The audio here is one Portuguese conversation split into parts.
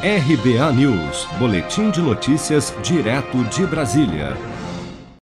RBA News, Boletim de Notícias, direto de Brasília.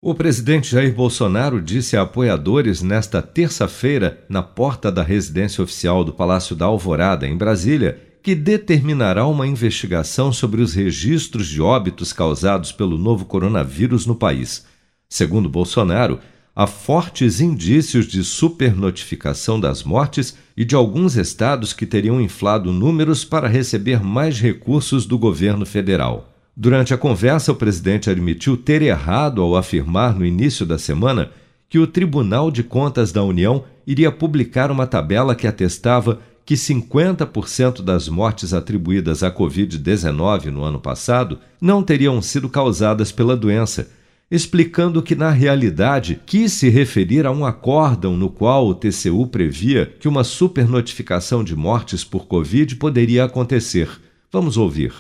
O presidente Jair Bolsonaro disse a apoiadores nesta terça-feira, na porta da residência oficial do Palácio da Alvorada, em Brasília, que determinará uma investigação sobre os registros de óbitos causados pelo novo coronavírus no país. Segundo Bolsonaro, há fortes indícios de supernotificação das mortes e de alguns estados que teriam inflado números para receber mais recursos do governo federal. Durante a conversa, o presidente admitiu ter errado ao afirmar no início da semana que o Tribunal de Contas da União iria publicar uma tabela que atestava que 50% das mortes atribuídas à Covid-19 no ano passado não teriam sido causadas pela doença explicando que, na realidade, quis se referir a um acórdão no qual o TCU previa que uma supernotificação de mortes por Covid poderia acontecer. Vamos ouvir.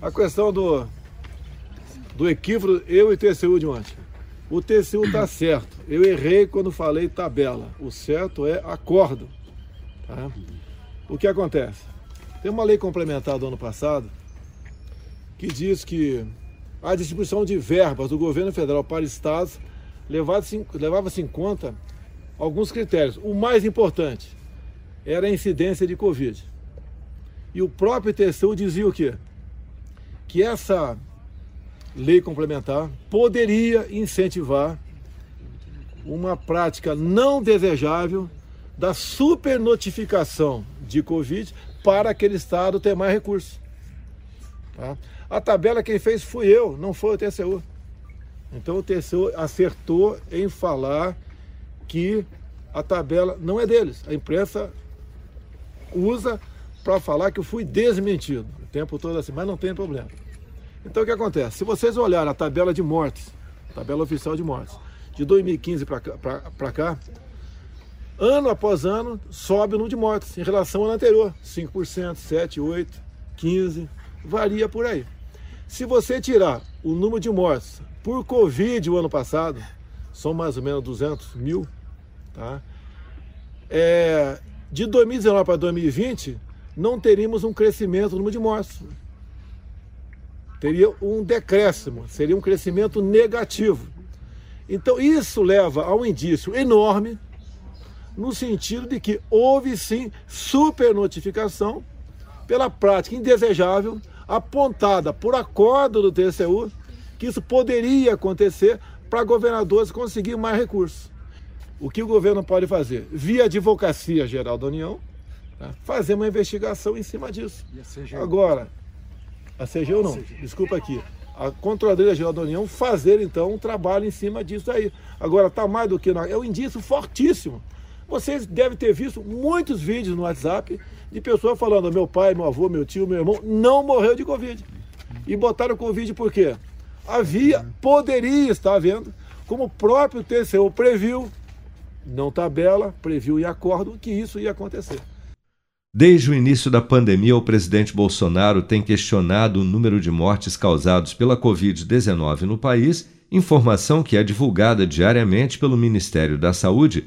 A questão do, do equívoco, eu e TCU de ontem. O TCU está certo. Eu errei quando falei tabela. O certo é acórdão. Tá? O que acontece? Tem uma lei complementar do ano passado que diz que a distribuição de verbas do governo federal para estados levava-se em conta alguns critérios. O mais importante era a incidência de Covid. E o próprio TCU dizia o quê? Que essa lei complementar poderia incentivar uma prática não desejável da supernotificação de Covid para aquele estado ter mais recursos. Tá? A tabela quem fez fui eu, não foi o TCU. Então o TCU acertou em falar que a tabela não é deles. A imprensa usa para falar que eu fui desmentido o tempo todo assim, mas não tem problema. Então o que acontece? Se vocês olharem a tabela de mortes, tabela oficial de mortes, de 2015 para cá, ano após ano sobe o número de mortes em relação ao ano anterior. 5%, 7%, 8%, 15%, varia por aí. Se você tirar o número de mortes por Covid o ano passado, são mais ou menos 200 mil, tá? É, de 2019 para 2020, não teríamos um crescimento no número de mortes. Teria um decréscimo, seria um crescimento negativo. Então, isso leva a um indício enorme, no sentido de que houve sim supernotificação pela prática indesejável apontada por acordo do TCU que isso poderia acontecer para governadores conseguir mais recursos. O que o governo pode fazer? Via Advocacia Geral da União, tá? fazer uma investigação em cima disso. Agora, a CGU não, desculpa aqui. A Controladoria Geral da União fazer então um trabalho em cima disso aí. Agora, está mais do que. É um indício fortíssimo. Vocês devem ter visto muitos vídeos no WhatsApp de pessoas falando: meu pai, meu avô, meu tio, meu irmão não morreu de Covid. E botaram Covid por quê? Havia, poderia estar havendo, como o próprio TCU previu, não tabela, previu em acordo que isso ia acontecer. Desde o início da pandemia, o presidente Bolsonaro tem questionado o número de mortes causados pela Covid-19 no país, informação que é divulgada diariamente pelo Ministério da Saúde